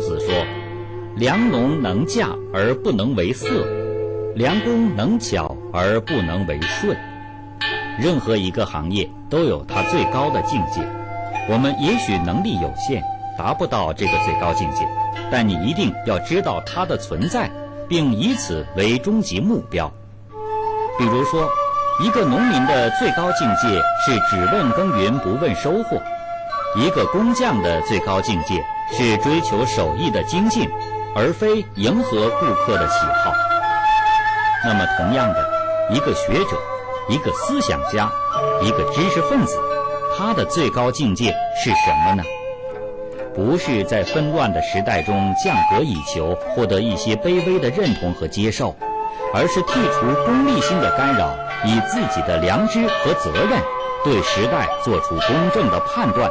子说：“良农能嫁而不能为色，良工能巧而不能为顺。任何一个行业都有它最高的境界。我们也许能力有限，达不到这个最高境界，但你一定要知道它的存在，并以此为终极目标。比如说，一个农民的最高境界是只问耕耘不问收获；一个工匠的最高境界是追求手艺的精进，而非迎合顾客的喜好。那么，同样的，一个学者、一个思想家、一个知识分子，他的最高境界是什么呢？不是在纷乱的时代中降格以求，获得一些卑微的认同和接受。而是剔除功利心的干扰，以自己的良知和责任，对时代做出公正的判断，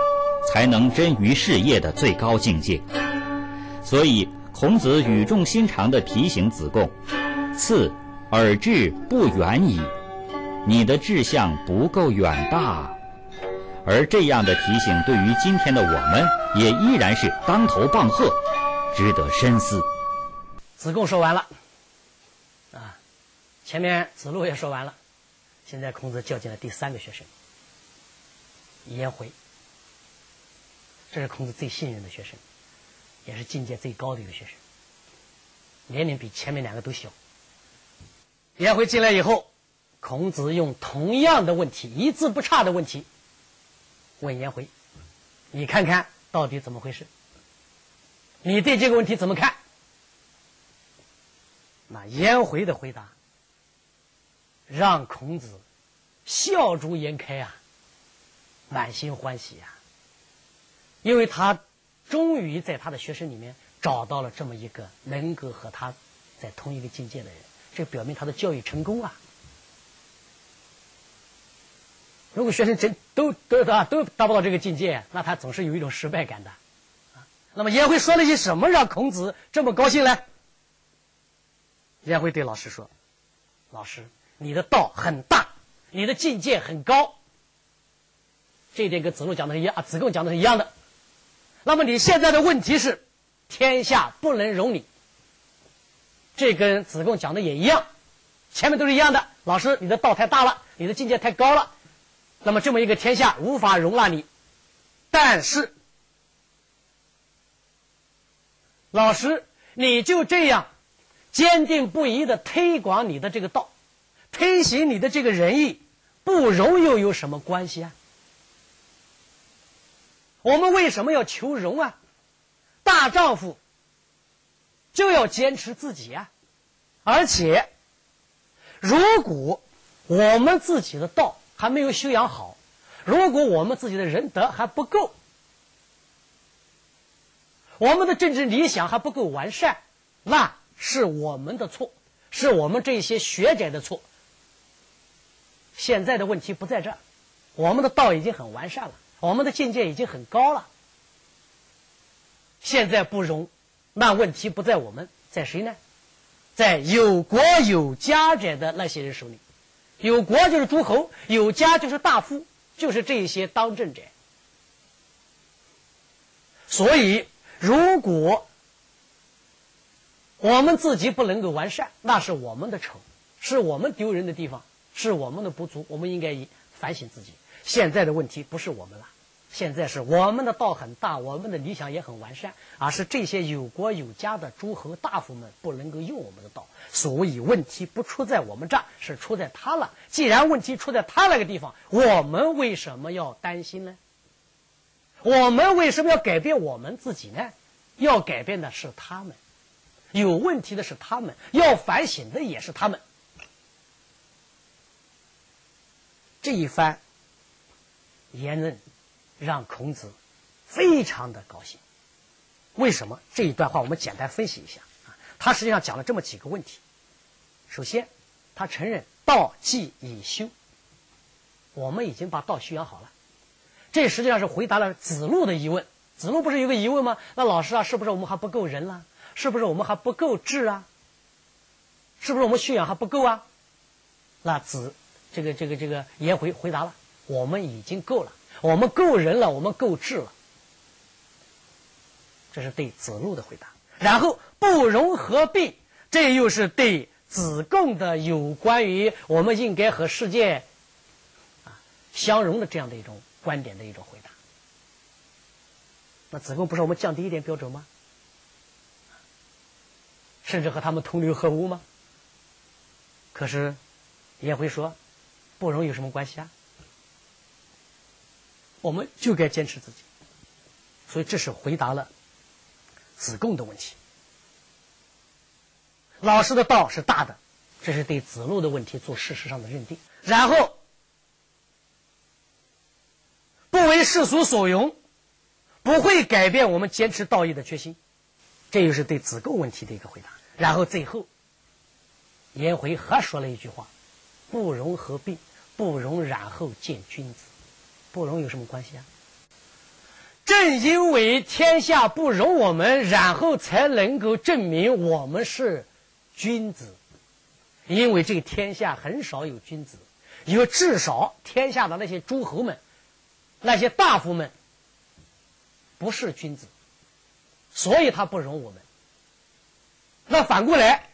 才能臻于事业的最高境界。所以，孔子语重心长地提醒子贡：“次，而志不远矣，你的志向不够远大。”而这样的提醒，对于今天的我们，也依然是当头棒喝，值得深思。子贡说完了。啊前面子路也说完了，现在孔子叫进了第三个学生颜回，这是孔子最信任的学生，也是境界最高的一个学生，年龄比前面两个都小。颜回进来以后，孔子用同样的问题，一字不差的问题问颜回：“你看看到底怎么回事？你对这个问题怎么看？”那颜回的回答。让孔子笑逐颜开啊，满心欢喜啊，因为他终于在他的学生里面找到了这么一个能够和他在同一个境界的人，这表明他的教育成功啊。如果学生真都都啊都达不到这个境界，那他总是有一种失败感的。那么颜回说了些什么让孔子这么高兴呢？颜回对老师说：“老师。”你的道很大，你的境界很高，这一点跟子路讲的是一样，子贡讲的是一样的。那么你现在的问题是，天下不能容你，这跟子贡讲的也一样，前面都是一样的。老师，你的道太大了，你的境界太高了，那么这么一个天下无法容纳你。但是，老师，你就这样坚定不移的推广你的这个道。推行你的这个仁义，不容又有什么关系啊？我们为什么要求荣啊？大丈夫就要坚持自己啊！而且，如果我们自己的道还没有修养好，如果我们自己的仁德还不够，我们的政治理想还不够完善，那是我们的错，是我们这些学者的错。现在的问题不在这儿，我们的道已经很完善了，我们的境界已经很高了。现在不容，那问题不在我们，在谁呢？在有国有家者的那些人手里。有国就是诸侯，有家就是大夫，就是这些当政者。所以，如果我们自己不能够完善，那是我们的丑，是我们丢人的地方。是我们的不足，我们应该以反省自己。现在的问题不是我们了，现在是我们的道很大，我们的理想也很完善，而是这些有国有家的诸侯大夫们不能够用我们的道，所以问题不出在我们这儿，是出在他了。既然问题出在他那个地方，我们为什么要担心呢？我们为什么要改变我们自己呢？要改变的是他们，有问题的是他们，要反省的也是他们。这一番言论让孔子非常的高兴。为什么？这一段话我们简单分析一下啊。他实际上讲了这么几个问题。首先，他承认道既已修，我们已经把道修养好了。这实际上是回答了子路的疑问。子路不是有个疑问吗？那老师啊，是不是我们还不够人了？是不是我们还不够智啊？是不是我们修养还不够啊？那子。这个这个这个颜回回答了：我们已经够了，我们够人了，我们够智了。这是对子路的回答。然后不容合并，这又是对子贡的有关于我们应该和世界啊相融的这样的一种观点的一种回答。那子贡不是我们降低一点标准吗？甚至和他们同流合污吗？可是颜回说，不容有什么关系啊？我们就该坚持自己。所以这是回答了子贡的问题。老师的道是大的，这是对子路的问题做事实上的认定。然后不为世俗所容，不会改变我们坚持道义的决心。这又是对子贡问题的一个回答。然后最后，颜回还说了一句话：“不容合并，不容然后见君子。”不容有什么关系啊？正因为天下不容我们，然后才能够证明我们是君子。因为这个天下很少有君子，因为至少天下的那些诸侯们、那些大夫们不是君子，所以他不容我们。那反过来，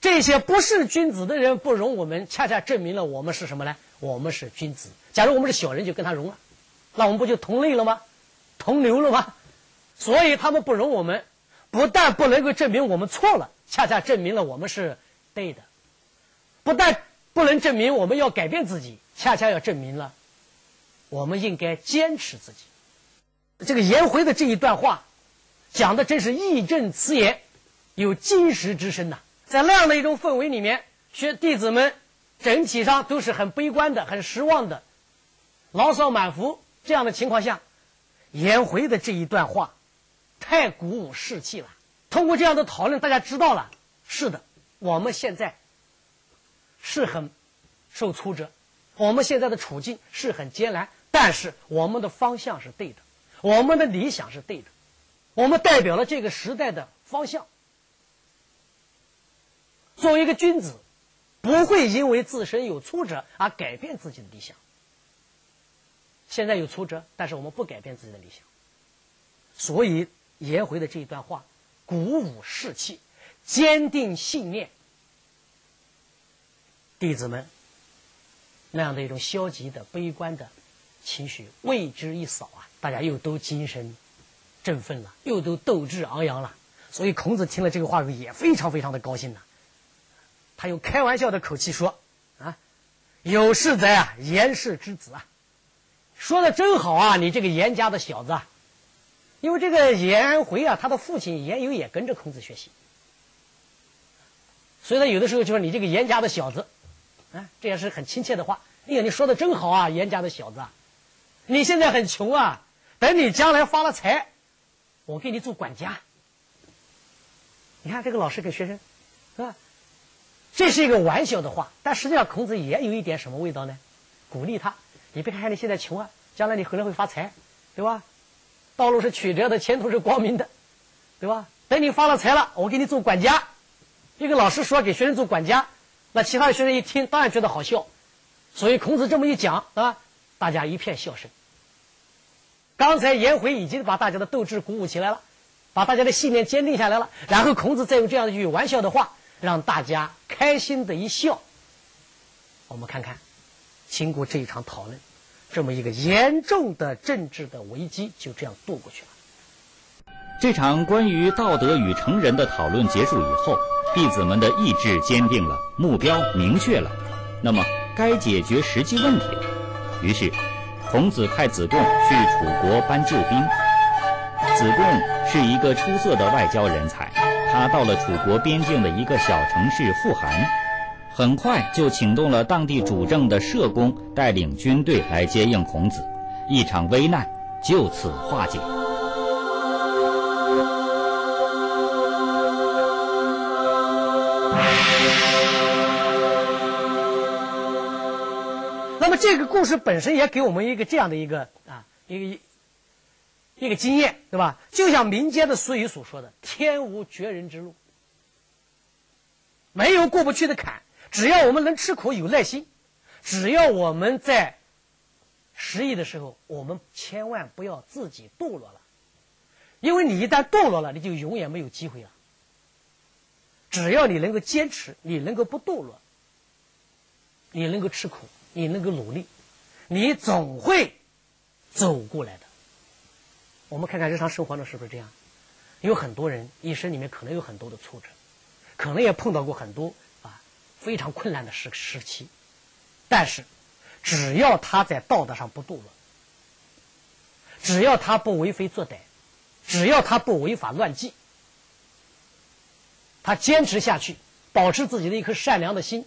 这些不是君子的人不容我们，恰恰证明了我们是什么呢？我们是君子。假如我们是小人，就跟他融了，那我们不就同类了吗？同流了吗？所以他们不容我们，不但不能够证明我们错了，恰恰证明了我们是对的；不但不能证明我们要改变自己，恰恰要证明了我们应该坚持自己。这个颜回的这一段话讲的真是义正辞严，有金石之声呐！在那样的一种氛围里面，学弟子们整体上都是很悲观的、很失望的，牢骚满腹。这样的情况下。颜回的这一段话，太鼓舞士气了。通过这样的讨论，大家知道了，是的，我们现在是很受挫折，我们现在的处境是很艰难，但是我们的方向是对的，我们的理想是对的，我们代表了这个时代的方向。作为一个君子，不会因为自身有挫折而改变自己的理想。现在有挫折，但是我们不改变自己的理想。所以颜回的这一段话，鼓舞士气，坚定信念。弟子们那样的一种消极的、悲观的情绪为之一扫啊，大家又都精神振奋了，又都斗志昂扬了。所以孔子听了这个话后也非常非常的高兴呢。他用开玩笑的口气说：“啊，有事则啊，颜氏之子啊。”说的真好啊！你这个严家的小子，因为这个颜回啊，他的父亲颜由也跟着孔子学习，所以他有的时候就说你这个严家的小子，啊，这也是很亲切的话。哎呀，你说的真好啊，严家的小子啊，你现在很穷啊，等你将来发了财，我给你做管家。你看这个老师给学生，是吧？这是一个玩笑的话，但实际上孔子也有一点什么味道呢？鼓励他。你别看你现在穷啊，将来你可能会发财，对吧？道路是曲折的，前途是光明的，对吧？等你发了财了，我给你做管家。一个老师说给学生做管家，那其他学生一听，当然觉得好笑。所以孔子这么一讲啊，大家一片笑声。刚才颜回已经把大家的斗志鼓舞起来了，把大家的信念坚定下来了。然后孔子再用这样一句玩笑的话，让大家开心的一笑。我们看看。经过这一场讨论，这么一个严重的政治的危机就这样度过去了。这场关于道德与成人的讨论结束以后，弟子们的意志坚定了，目标明确了，那么该解决实际问题了。于是，孔子派子贡去楚国搬救兵。子贡是一个出色的外交人才，他到了楚国边境的一个小城市富含。很快就请动了当地主政的社工，带领军队来接应孔子，一场危难就此化解。那么这个故事本身也给我们一个这样的一个啊一个一个经验，对吧？就像民间的俗语所说的：“天无绝人之路，没有过不去的坎。”只要我们能吃苦、有耐心，只要我们在失意的时候，我们千万不要自己堕落了。因为你一旦堕落了，你就永远没有机会了。只要你能够坚持，你能够不堕落，你能够吃苦，你能够努力，你总会走过来的。我们看看日常生活中是不是这样？有很多人一生里面可能有很多的挫折，可能也碰到过很多非常困难的时时期，但是只要他在道德上不堕落，只要他不为非作歹，只要他不违法乱纪，他坚持下去，保持自己的一颗善良的心，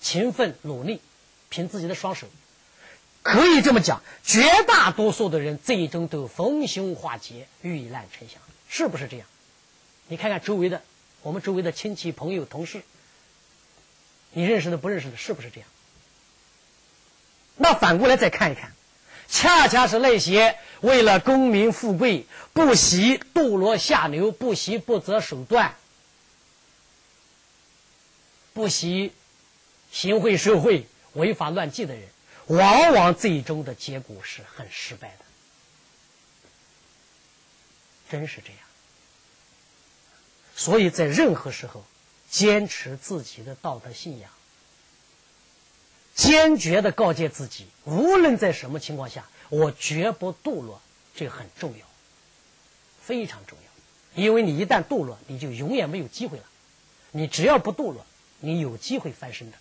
勤奋努力，凭自己的双手。可以这么讲，绝大多数的人最终都逢凶化吉、遇难成祥，是不是这样？你看看周围的，我们周围的亲戚、朋友、同事，你认识的、不认识的，是不是这样？那反过来再看一看，恰恰是那些为了功名富贵，不惜堕落下流、不惜不择手段、不惜行贿受贿、违法乱纪的人。往往最终的结果是很失败的，真是这样。所以在任何时候，坚持自己的道德信仰，坚决的告诫自己，无论在什么情况下，我绝不堕落，这个很重要，非常重要。因为你一旦堕落，你就永远没有机会了。你只要不堕落，你有机会翻身的。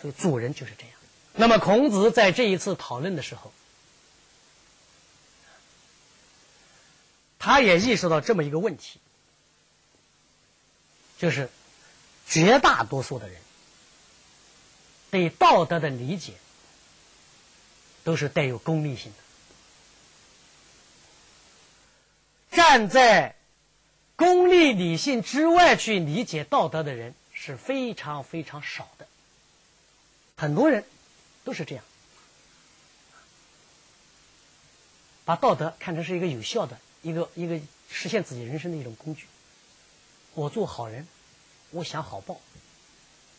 所以做人就是这样。那么，孔子在这一次讨论的时候，他也意识到这么一个问题，就是绝大多数的人对道德的理解都是带有功利性的，站在功利理性之外去理解道德的人是非常非常少的，很多人。都是这样，把道德看成是一个有效的、一个一个实现自己人生的一种工具。我做好人，我想好报，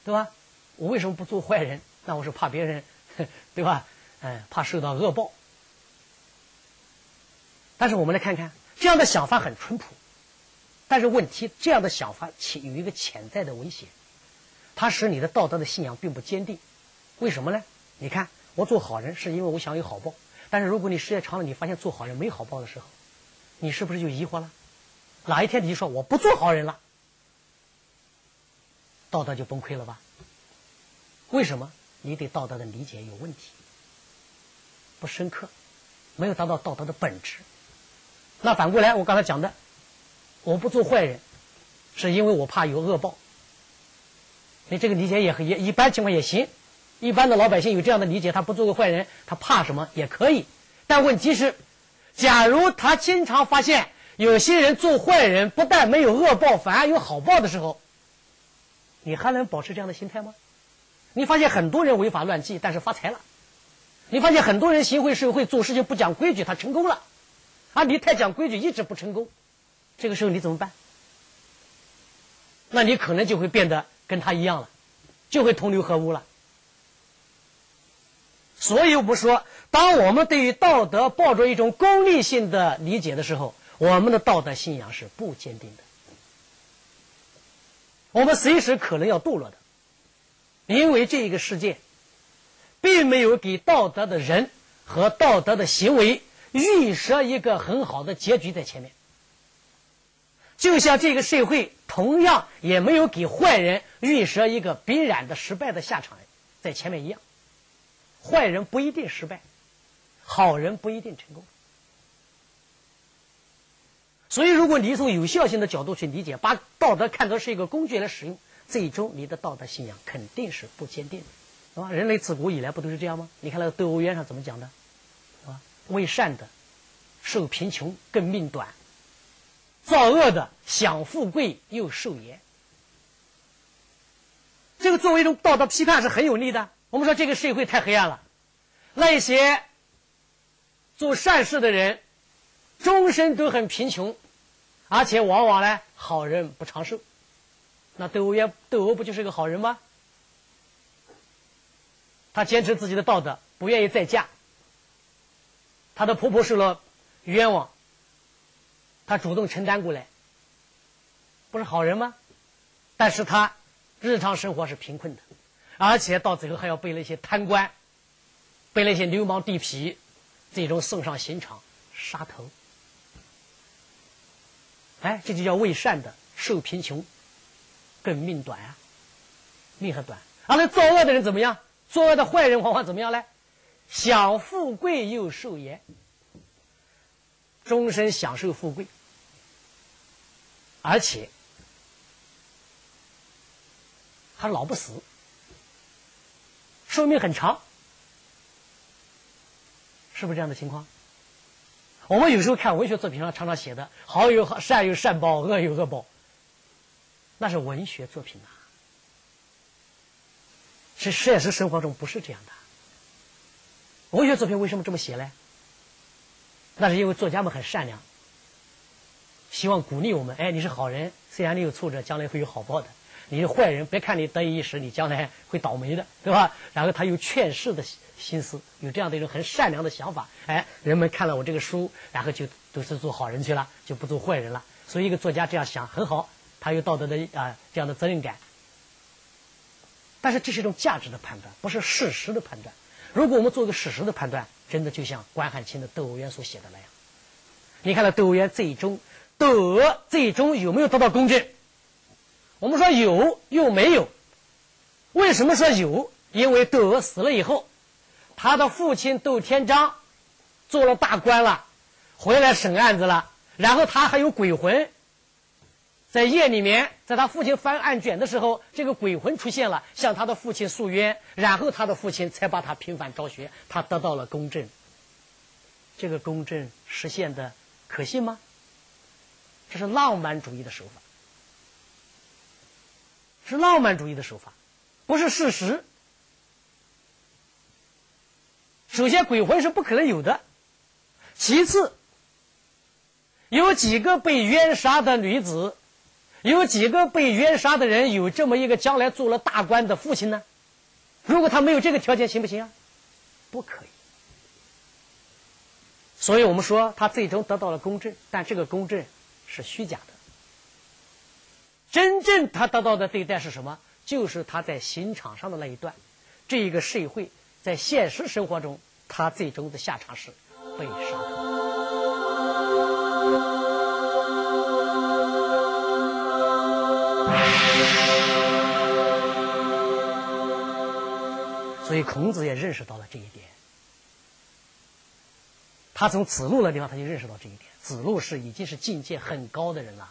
对吧？我为什么不做坏人？那我是怕别人，对吧？嗯，怕受到恶报。但是我们来看看，这样的想法很淳朴，但是问题，这样的想法潜有一个潜在的危险，它使你的道德的信仰并不坚定。为什么呢？你看，我做好人是因为我想有好报，但是如果你时间长了，你发现做好人没好报的时候，你是不是就疑惑了？哪一天你就说我不做好人了，道德就崩溃了吧？为什么？你对道德的理解有问题，不深刻，没有达到道德的本质。那反过来，我刚才讲的，我不做坏人，是因为我怕有恶报。你这个理解也也一般情况也行。一般的老百姓有这样的理解，他不做个坏人，他怕什么也可以。但问题是，假如他经常发现有些人做坏人，不但没有恶报，反而有好报的时候，你还能保持这样的心态吗？你发现很多人违法乱纪，但是发财了；你发现很多人行贿受贿，做事情不讲规矩，他成功了。啊，你太讲规矩，一直不成功，这个时候你怎么办？那你可能就会变得跟他一样了，就会同流合污了。所以我们说，当我们对于道德抱着一种功利性的理解的时候，我们的道德信仰是不坚定的。我们随时可能要堕落的，因为这一个世界，并没有给道德的人和道德的行为预设一个很好的结局在前面。就像这个社会同样也没有给坏人预设一个必然的失败的下场在前面一样。坏人不一定失败，好人不一定成功。所以，如果你从有效性的角度去理解，把道德看作是一个工具来使用，最终你的道德信仰肯定是不坚定的，是吧？人类自古以来不都是这样吗？你看那个《斗殴冤》上怎么讲的，是吧？为善的受贫穷更命短，造恶的享富贵又受严。这个作为一种道德批判是很有力的。我们说这个社会太黑暗了，那些做善事的人，终身都很贫穷，而且往往呢好人不长寿。那窦娥，窦娥不就是个好人吗？她坚持自己的道德，不愿意再嫁。她的婆婆受了冤枉，她主动承担过来，不是好人吗？但是她日常生活是贫困的，而且到最后还要被那些贪官、被那些流氓地痞最终送上刑场杀头。哎，这就叫为善的受贫穷，更命短啊，命还短。而那作恶的人怎么样？作恶的坏人往往怎么样呢？享富贵又受严，终身享受富贵，而且还老不死，寿命很长，是不是这样的情况？我们有时候看文学作品上常常写的“好有好善有善报，恶有恶报”，那是文学作品呐。是现实生活中不是这样的。文学作品为什么这么写呢？那是因为作家们很善良，希望鼓励我们。哎，你是好人，虽然你有挫折，将来会有好报的。你是坏人，别看你得意一时，你将来会倒霉的，对吧？然后他有劝世的心思，有这样的一种很善良的想法。哎，人们看了我这个书，然后就都是做好人去了，就不做坏人了。所以一个作家这样想很好，他有道德的啊这样的责任感。但是这是一种价值的判断，不是事实的判断。如果我们做一个事实的判断，真的就像关汉卿的《窦娥冤》所写的那样。你看，那窦娥冤最终，窦娥最终有没有得到公正？我们说有又没有。为什么说有？因为窦娥死了以后，他的父亲窦天章做了大官了，回来审案子了，然后他还有鬼魂。在夜里面，在他父亲翻案卷的时候，这个鬼魂出现了，向他的父亲诉冤，然后他的父亲才把他平反昭雪，他得到了公正。这个公正实现的可信吗？这是浪漫主义的手法，是浪漫主义的手法，不是事实。首先，鬼魂是不可能有的；其次，有几个被冤杀的女子。有几个被冤杀的人有这么一个将来做了大官的父亲呢？如果他没有这个条件，行不行啊？不可以。所以我们说他最终得到了公正，但这个公正是虚假的。真正他得到的对待是什么？就是他在刑场上的那一段。这一个社会在现实生活中，他最终的下场是被杀。所以孔子也认识到了这一点。他从子路的地方，他就认识到这一点。子路是已经是境界很高的人了。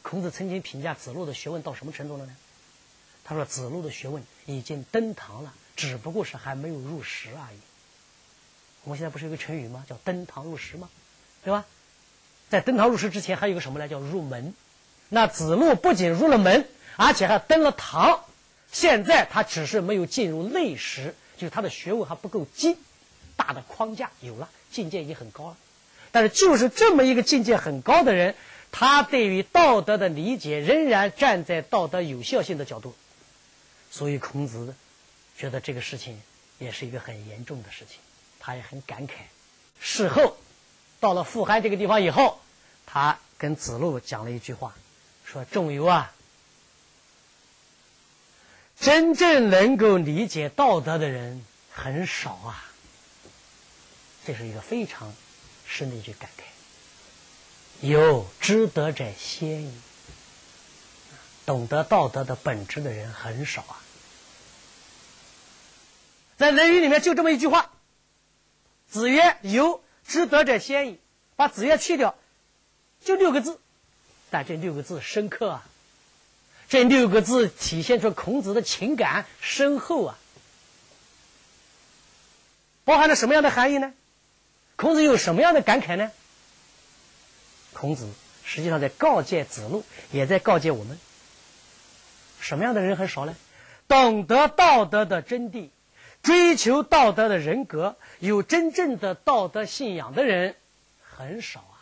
孔子曾经评价子路的学问到什么程度了呢？他说：“子路的学问已经登堂了，只不过是还没有入时而已。”我们现在不是有个成语吗？叫“登堂入室”吗？对吧？在登堂入室之前，还有个什么呢？叫入门。那子路不仅入了门，而且还登了堂。现在他只是没有进入内室，就是他的学问还不够精，大的框架有了，境界已经很高了。但是就是这么一个境界很高的人，他对于道德的理解仍然站在道德有效性的角度，所以孔子觉得这个事情也是一个很严重的事情，他也很感慨。事后到了富含这个地方以后，他跟子路讲了一句话，说：“仲由啊。”真正能够理解道德的人很少啊，这是一个非常深的一句感慨。有知德者先矣，懂得道德的本质的人很少啊。在《论语》里面就这么一句话：“子曰：由知德者先矣。”把“子曰”去掉，就六个字，但这六个字深刻啊。这六个字体现出孔子的情感深厚啊，包含了什么样的含义呢？孔子有什么样的感慨呢？孔子实际上在告诫子路，也在告诫我们：什么样的人很少呢？懂得道德的真谛，追求道德的人格，有真正的道德信仰的人很少啊。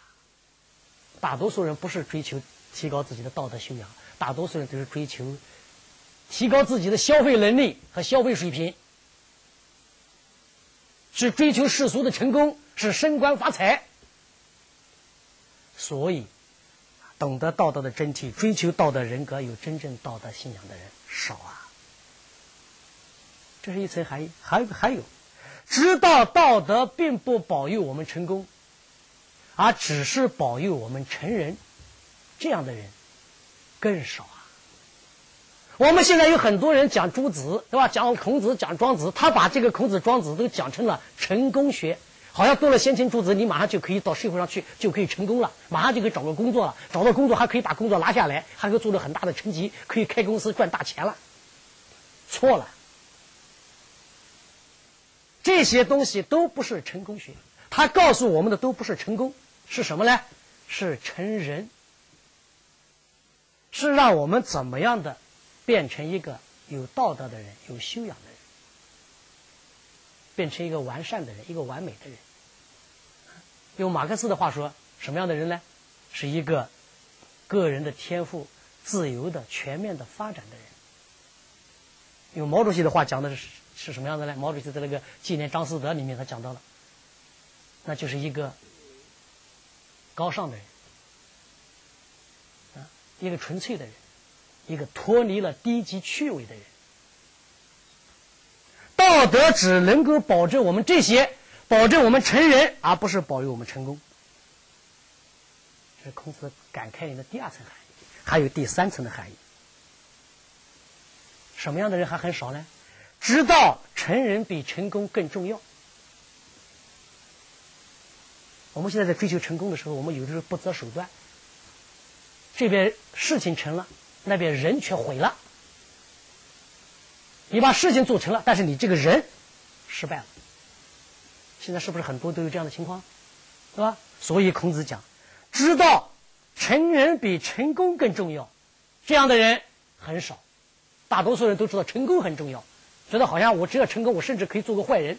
大多数人不是追求提高自己的道德修养。大多数人都是追求提高自己的消费能力和消费水平，是追求世俗的成功，是升官发财。所以懂得道德的真谛、追求道德人格、有真正道德信仰的人少啊。这是一层含义，还还有，知道道德并不保佑我们成功，而只是保佑我们成人，这样的人更少啊。我们现在有很多人讲诸子，对吧？讲孔子，讲庄子，他把这个孔子、庄子都讲成了成功学。好像做了先秦诸子，你马上就可以到社会上去，就可以成功了，马上就可以找个工作了，找到工作还可以把工作拿下来，还可以做了很大的成绩，可以开公司赚大钱了。错了，这些东西都不是成功学，他告诉我们的都不是成功，是什么呢？是成人，是让我们怎么样的变成一个有道德的人，有修养的人。变成一个完善的人，一个完美的人。用马克思的话说，什么样的人呢？是一个个人的天赋自由的、全面的发展的人。用毛主席的话讲的是是什么样的呢？毛主席在那个纪念张思德里面，他讲到了，那就是一个高尚的人，啊，一个纯粹的人，一个脱离了低级趣味的人。道德只能够保证我们这些，保证我们成人，而不是保佑我们成功。这是孔子感慨里的第二层含义，还有第三层的含义。什么样的人还很少呢？知道成人比成功更重要。我们现在在追求成功的时候，我们有的时候不择手段，这边事情成了，那边人却毁了。你把事情做成了，但是你这个人失败了。现在是不是很多都有这样的情况，是吧？所以孔子讲，知道成人比成功更重要，这样的人很少。大多数人都知道成功很重要，觉得好像我只要成功，我甚至可以做个坏人。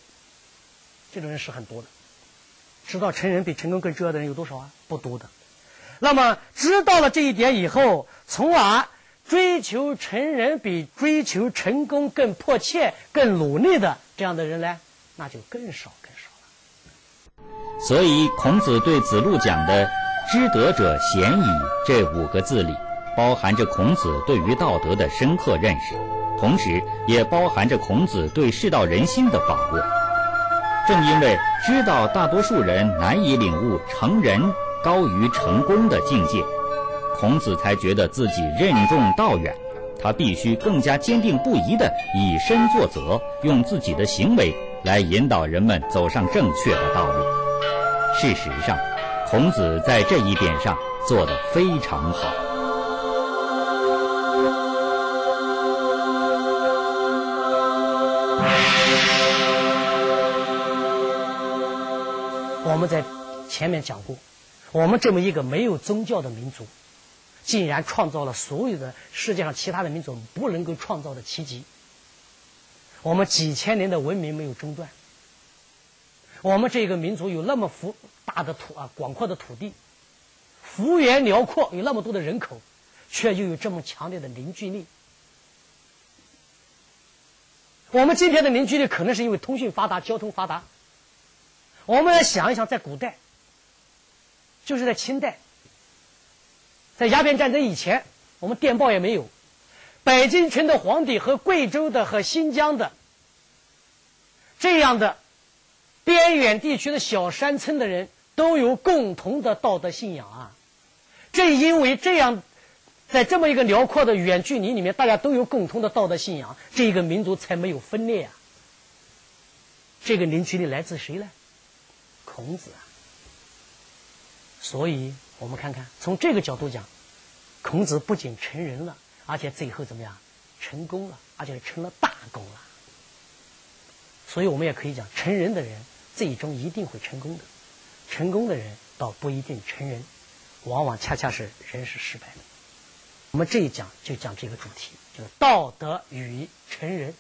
这种人是很多的。知道成人比成功更重要的人有多少啊？不多的。那么知道了这一点以后，从而。追求成人比追求成功更迫切、更努力的这样的人呢，那就更少更少了。所以，孔子对子路讲的“知德者贤矣”这五个字里，包含着孔子对于道德的深刻认识，同时也包含着孔子对世道人心的把握。正因为知道大多数人难以领悟成人高于成功的境界。孔子才觉得自己任重道远，他必须更加坚定不移地以身作则，用自己的行为来引导人们走上正确的道路。事实上，孔子在这一点上做得非常好。我们在前面讲过，我们这么一个没有宗教的民族。竟然创造了所有的世界上其他的民族不能够创造的奇迹。我们几千年的文明没有中断。我们这个民族有那么幅大的土啊，广阔的土地，幅员辽阔，有那么多的人口，却又有这么强烈的凝聚力。我们今天的凝聚力可能是因为通讯发达、交通发达。我们来想一想，在古代，就是在清代。在鸦片战争以前，我们电报也没有。北京城的皇帝和贵州的和新疆的这样的边远地区的小山村的人都有共同的道德信仰啊！正因为这样，在这么一个辽阔的远距离里面，大家都有共同的道德信仰，这一个民族才没有分裂啊！这个凝聚力来自谁呢？孔子啊！所以。我们看看，从这个角度讲，孔子不仅成人了，而且最后怎么样，成功了，而且成了大功了。所以我们也可以讲，成人的人最终一定会成功的，成功的人倒不一定成人，往往恰恰是人是失败的。我们这一讲就讲这个主题，就是道德与成人。